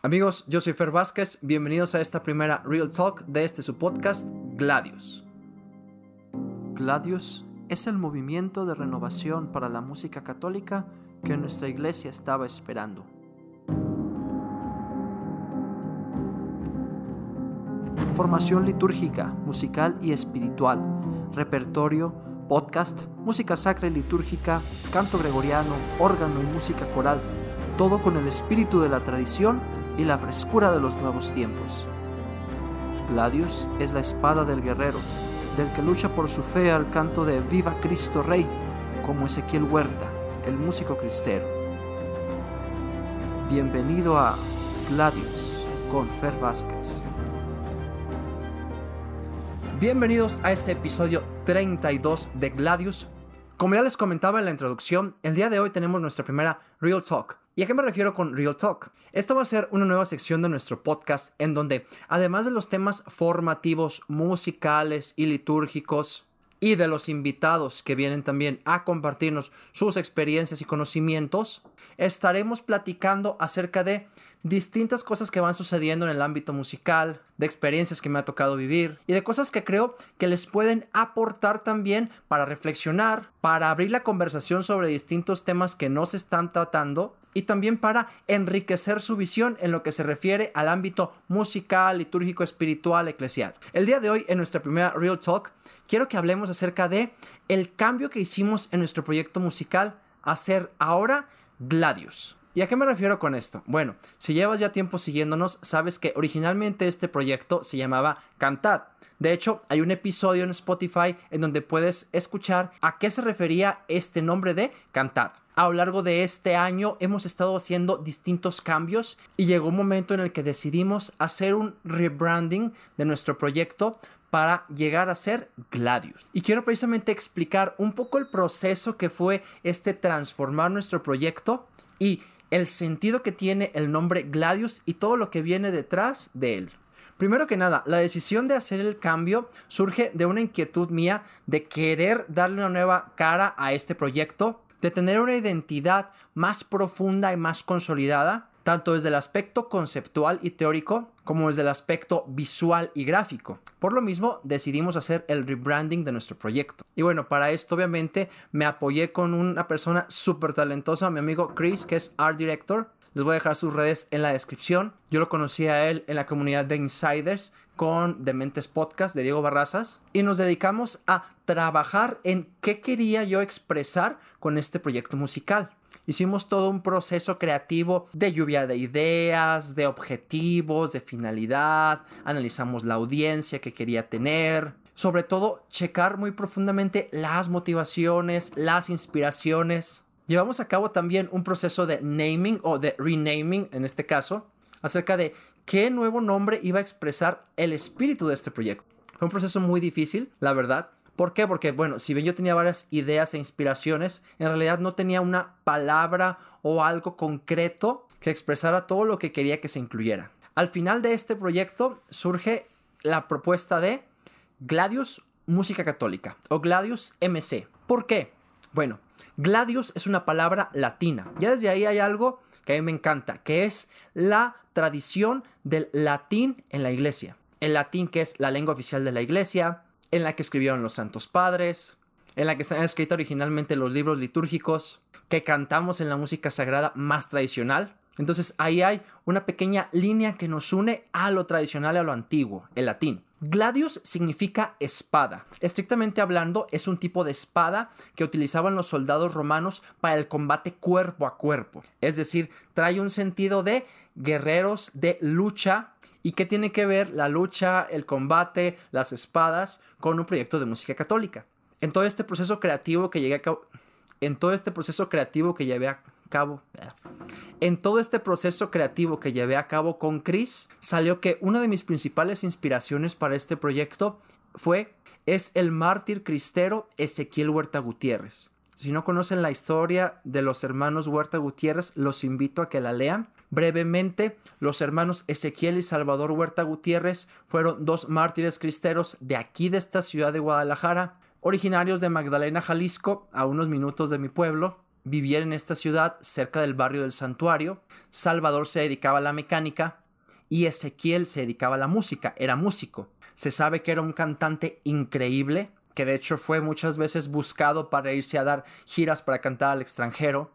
Amigos, yo soy Fer Vázquez. Bienvenidos a esta primera Real Talk de este su podcast, Gladius. Gladius es el movimiento de renovación para la música católica que nuestra iglesia estaba esperando. Formación litúrgica, musical y espiritual, repertorio, podcast, música sacra y litúrgica, canto gregoriano, órgano y música coral, todo con el espíritu de la tradición y la frescura de los nuevos tiempos. Gladius es la espada del guerrero, del que lucha por su fe al canto de Viva Cristo Rey, como Ezequiel Huerta, el músico cristero. Bienvenido a Gladius con Fer Vázquez. Bienvenidos a este episodio 32 de Gladius. Como ya les comentaba en la introducción, el día de hoy tenemos nuestra primera Real Talk. ¿Y a qué me refiero con Real Talk? Esta va a ser una nueva sección de nuestro podcast en donde, además de los temas formativos, musicales y litúrgicos, y de los invitados que vienen también a compartirnos sus experiencias y conocimientos, estaremos platicando acerca de distintas cosas que van sucediendo en el ámbito musical, de experiencias que me ha tocado vivir y de cosas que creo que les pueden aportar también para reflexionar, para abrir la conversación sobre distintos temas que no se están tratando y también para enriquecer su visión en lo que se refiere al ámbito musical, litúrgico, espiritual, eclesial. El día de hoy en nuestra primera Real Talk quiero que hablemos acerca de el cambio que hicimos en nuestro proyecto musical a ser ahora Gladius. ¿Y a qué me refiero con esto? Bueno, si llevas ya tiempo siguiéndonos, sabes que originalmente este proyecto se llamaba Cantad. De hecho, hay un episodio en Spotify en donde puedes escuchar a qué se refería este nombre de Cantad. A lo largo de este año hemos estado haciendo distintos cambios y llegó un momento en el que decidimos hacer un rebranding de nuestro proyecto para llegar a ser Gladius. Y quiero precisamente explicar un poco el proceso que fue este transformar nuestro proyecto y el sentido que tiene el nombre Gladius y todo lo que viene detrás de él. Primero que nada, la decisión de hacer el cambio surge de una inquietud mía de querer darle una nueva cara a este proyecto, de tener una identidad más profunda y más consolidada, tanto desde el aspecto conceptual y teórico como desde el aspecto visual y gráfico. Por lo mismo, decidimos hacer el rebranding de nuestro proyecto. Y bueno, para esto obviamente me apoyé con una persona súper talentosa, mi amigo Chris, que es Art Director. Les voy a dejar sus redes en la descripción. Yo lo conocí a él en la comunidad de Insiders con Dementes Podcast de Diego Barrazas y nos dedicamos a trabajar en qué quería yo expresar con este proyecto musical. Hicimos todo un proceso creativo de lluvia de ideas, de objetivos, de finalidad, analizamos la audiencia que quería tener, sobre todo checar muy profundamente las motivaciones, las inspiraciones. Llevamos a cabo también un proceso de naming o de renaming en este caso, acerca de qué nuevo nombre iba a expresar el espíritu de este proyecto. Fue un proceso muy difícil, la verdad, ¿Por qué? Porque, bueno, si bien yo tenía varias ideas e inspiraciones, en realidad no tenía una palabra o algo concreto que expresara todo lo que quería que se incluyera. Al final de este proyecto surge la propuesta de Gladius Música Católica o Gladius MC. ¿Por qué? Bueno, Gladius es una palabra latina. Ya desde ahí hay algo que a mí me encanta, que es la tradición del latín en la iglesia. El latín que es la lengua oficial de la iglesia, en la que escribieron los santos padres, en la que están escritos originalmente los libros litúrgicos, que cantamos en la música sagrada más tradicional. Entonces ahí hay una pequeña línea que nos une a lo tradicional y a lo antiguo, el latín. Gladius significa espada. Estrictamente hablando, es un tipo de espada que utilizaban los soldados romanos para el combate cuerpo a cuerpo. Es decir, trae un sentido de guerreros de lucha. ¿Y qué tiene que ver la lucha, el combate, las espadas con un proyecto de música católica? En todo este proceso creativo que llegué a cabo, en todo este proceso creativo que llevé a cabo, en todo este proceso creativo que llevé a cabo con Chris, salió que una de mis principales inspiraciones para este proyecto fue es el mártir cristero Ezequiel Huerta Gutiérrez. Si no conocen la historia de los hermanos Huerta Gutiérrez, los invito a que la lean. Brevemente, los hermanos Ezequiel y Salvador Huerta Gutiérrez fueron dos mártires cristeros de aquí de esta ciudad de Guadalajara, originarios de Magdalena, Jalisco, a unos minutos de mi pueblo vivía en esta ciudad cerca del barrio del santuario. Salvador se dedicaba a la mecánica y Ezequiel se dedicaba a la música, era músico. Se sabe que era un cantante increíble, que de hecho fue muchas veces buscado para irse a dar giras para cantar al extranjero.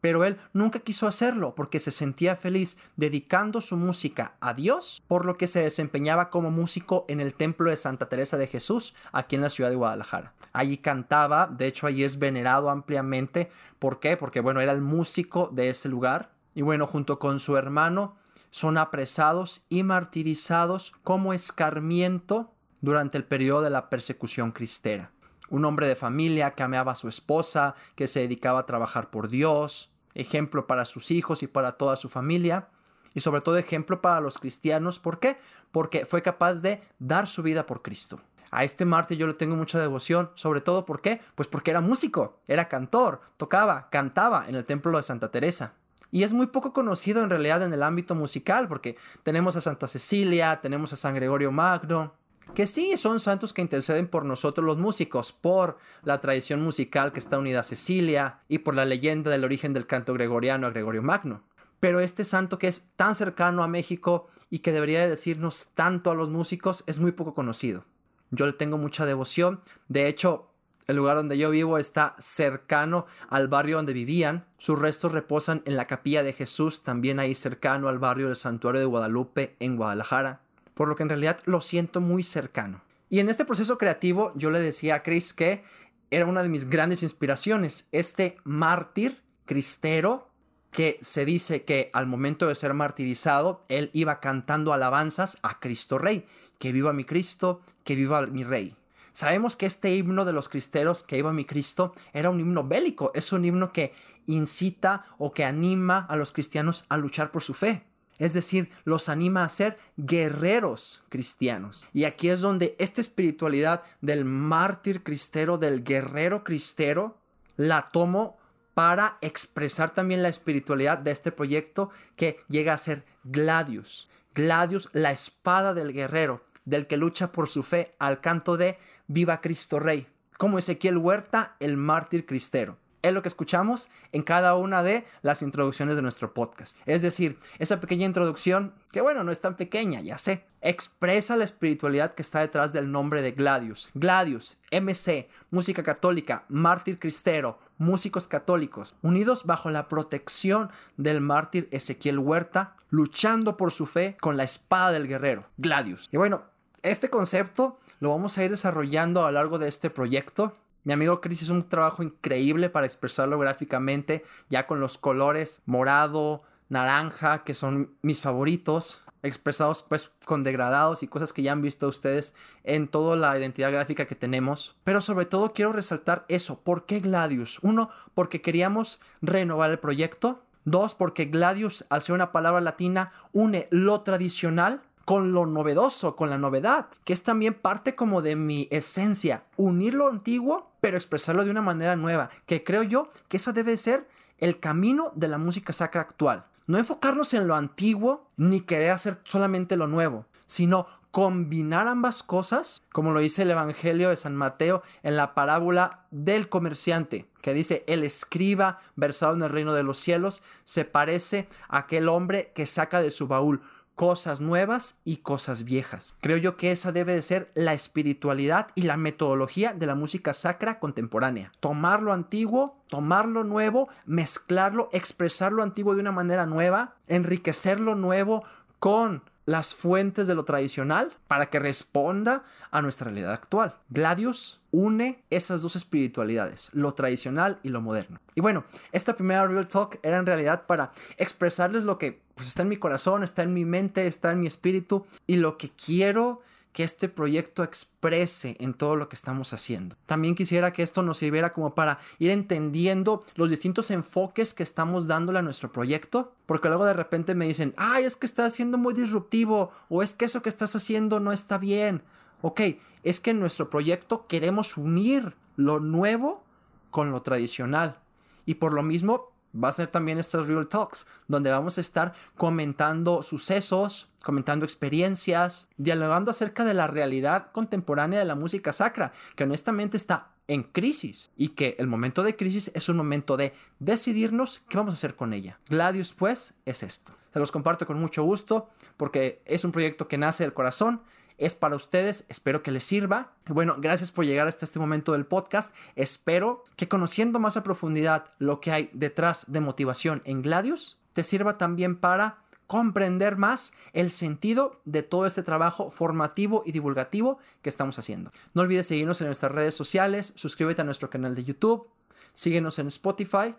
Pero él nunca quiso hacerlo porque se sentía feliz dedicando su música a Dios, por lo que se desempeñaba como músico en el templo de Santa Teresa de Jesús, aquí en la ciudad de Guadalajara. Allí cantaba, de hecho allí es venerado ampliamente. ¿Por qué? Porque bueno, era el músico de ese lugar. Y bueno, junto con su hermano, son apresados y martirizados como escarmiento durante el periodo de la persecución cristera un hombre de familia que amaba a su esposa, que se dedicaba a trabajar por Dios, ejemplo para sus hijos y para toda su familia, y sobre todo ejemplo para los cristianos. ¿Por qué? Porque fue capaz de dar su vida por Cristo. A este mártir yo le tengo mucha devoción, sobre todo ¿por qué? Pues porque era músico, era cantor, tocaba, cantaba en el templo de Santa Teresa. Y es muy poco conocido en realidad en el ámbito musical, porque tenemos a Santa Cecilia, tenemos a San Gregorio Magno, que sí son santos que interceden por nosotros los músicos, por la tradición musical que está unida a Cecilia y por la leyenda del origen del canto gregoriano a Gregorio Magno. Pero este santo que es tan cercano a México y que debería decirnos tanto a los músicos es muy poco conocido. Yo le tengo mucha devoción. De hecho, el lugar donde yo vivo está cercano al barrio donde vivían. Sus restos reposan en la capilla de Jesús, también ahí cercano al barrio del Santuario de Guadalupe en Guadalajara por lo que en realidad lo siento muy cercano. Y en este proceso creativo yo le decía a Chris que era una de mis grandes inspiraciones, este mártir cristero que se dice que al momento de ser martirizado, él iba cantando alabanzas a Cristo Rey, que viva mi Cristo, que viva mi Rey. Sabemos que este himno de los cristeros, que iba mi Cristo, era un himno bélico, es un himno que incita o que anima a los cristianos a luchar por su fe. Es decir, los anima a ser guerreros cristianos. Y aquí es donde esta espiritualidad del mártir cristero, del guerrero cristero, la tomo para expresar también la espiritualidad de este proyecto que llega a ser Gladius. Gladius, la espada del guerrero, del que lucha por su fe al canto de Viva Cristo Rey. Como Ezequiel Huerta, el mártir cristero es lo que escuchamos en cada una de las introducciones de nuestro podcast. Es decir, esa pequeña introducción, que bueno, no es tan pequeña, ya sé, expresa la espiritualidad que está detrás del nombre de Gladius. Gladius, MC, música católica, mártir cristero, músicos católicos, unidos bajo la protección del mártir Ezequiel Huerta, luchando por su fe con la espada del guerrero, Gladius. Y bueno, este concepto lo vamos a ir desarrollando a lo largo de este proyecto. Mi amigo Chris hizo un trabajo increíble para expresarlo gráficamente, ya con los colores morado, naranja, que son mis favoritos, expresados pues con degradados y cosas que ya han visto ustedes en toda la identidad gráfica que tenemos. Pero sobre todo quiero resaltar eso. ¿Por qué Gladius? Uno, porque queríamos renovar el proyecto. Dos, porque Gladius, al ser una palabra latina, une lo tradicional con lo novedoso, con la novedad, que es también parte como de mi esencia, unir lo antiguo, pero expresarlo de una manera nueva, que creo yo que eso debe ser el camino de la música sacra actual. No enfocarnos en lo antiguo ni querer hacer solamente lo nuevo, sino combinar ambas cosas, como lo dice el Evangelio de San Mateo en la parábola del comerciante, que dice, el escriba versado en el reino de los cielos se parece a aquel hombre que saca de su baúl cosas nuevas y cosas viejas. Creo yo que esa debe de ser la espiritualidad y la metodología de la música sacra contemporánea. Tomar lo antiguo, tomar lo nuevo, mezclarlo, expresar lo antiguo de una manera nueva, enriquecer lo nuevo con las fuentes de lo tradicional para que responda a nuestra realidad actual. Gladius une esas dos espiritualidades, lo tradicional y lo moderno. Y bueno, esta primera Real Talk era en realidad para expresarles lo que pues, está en mi corazón, está en mi mente, está en mi espíritu y lo que quiero que este proyecto exprese en todo lo que estamos haciendo. También quisiera que esto nos sirviera como para ir entendiendo los distintos enfoques que estamos dándole a nuestro proyecto, porque luego de repente me dicen, ay, es que estás siendo muy disruptivo, o es que eso que estás haciendo no está bien. Ok, es que en nuestro proyecto queremos unir lo nuevo con lo tradicional. Y por lo mismo va a ser también estas Real Talks, donde vamos a estar comentando sucesos, comentando experiencias, dialogando acerca de la realidad contemporánea de la música sacra, que honestamente está en crisis y que el momento de crisis es un momento de decidirnos qué vamos a hacer con ella. Gladius, pues, es esto. Se los comparto con mucho gusto porque es un proyecto que nace del corazón es para ustedes, espero que les sirva. Bueno, gracias por llegar hasta este momento del podcast. Espero que conociendo más a profundidad lo que hay detrás de motivación en Gladius, te sirva también para comprender más el sentido de todo este trabajo formativo y divulgativo que estamos haciendo. No olvides seguirnos en nuestras redes sociales, suscríbete a nuestro canal de YouTube, síguenos en Spotify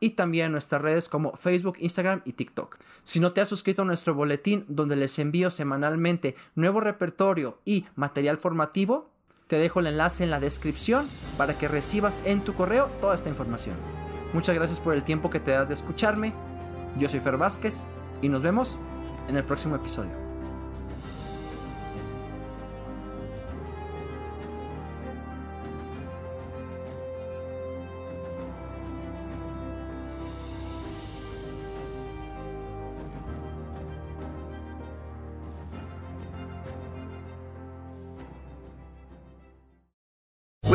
y también en nuestras redes como Facebook, Instagram y TikTok. Si no te has suscrito a nuestro boletín donde les envío semanalmente nuevo repertorio y material formativo, te dejo el enlace en la descripción para que recibas en tu correo toda esta información. Muchas gracias por el tiempo que te das de escucharme. Yo soy Fer Vázquez y nos vemos en el próximo episodio.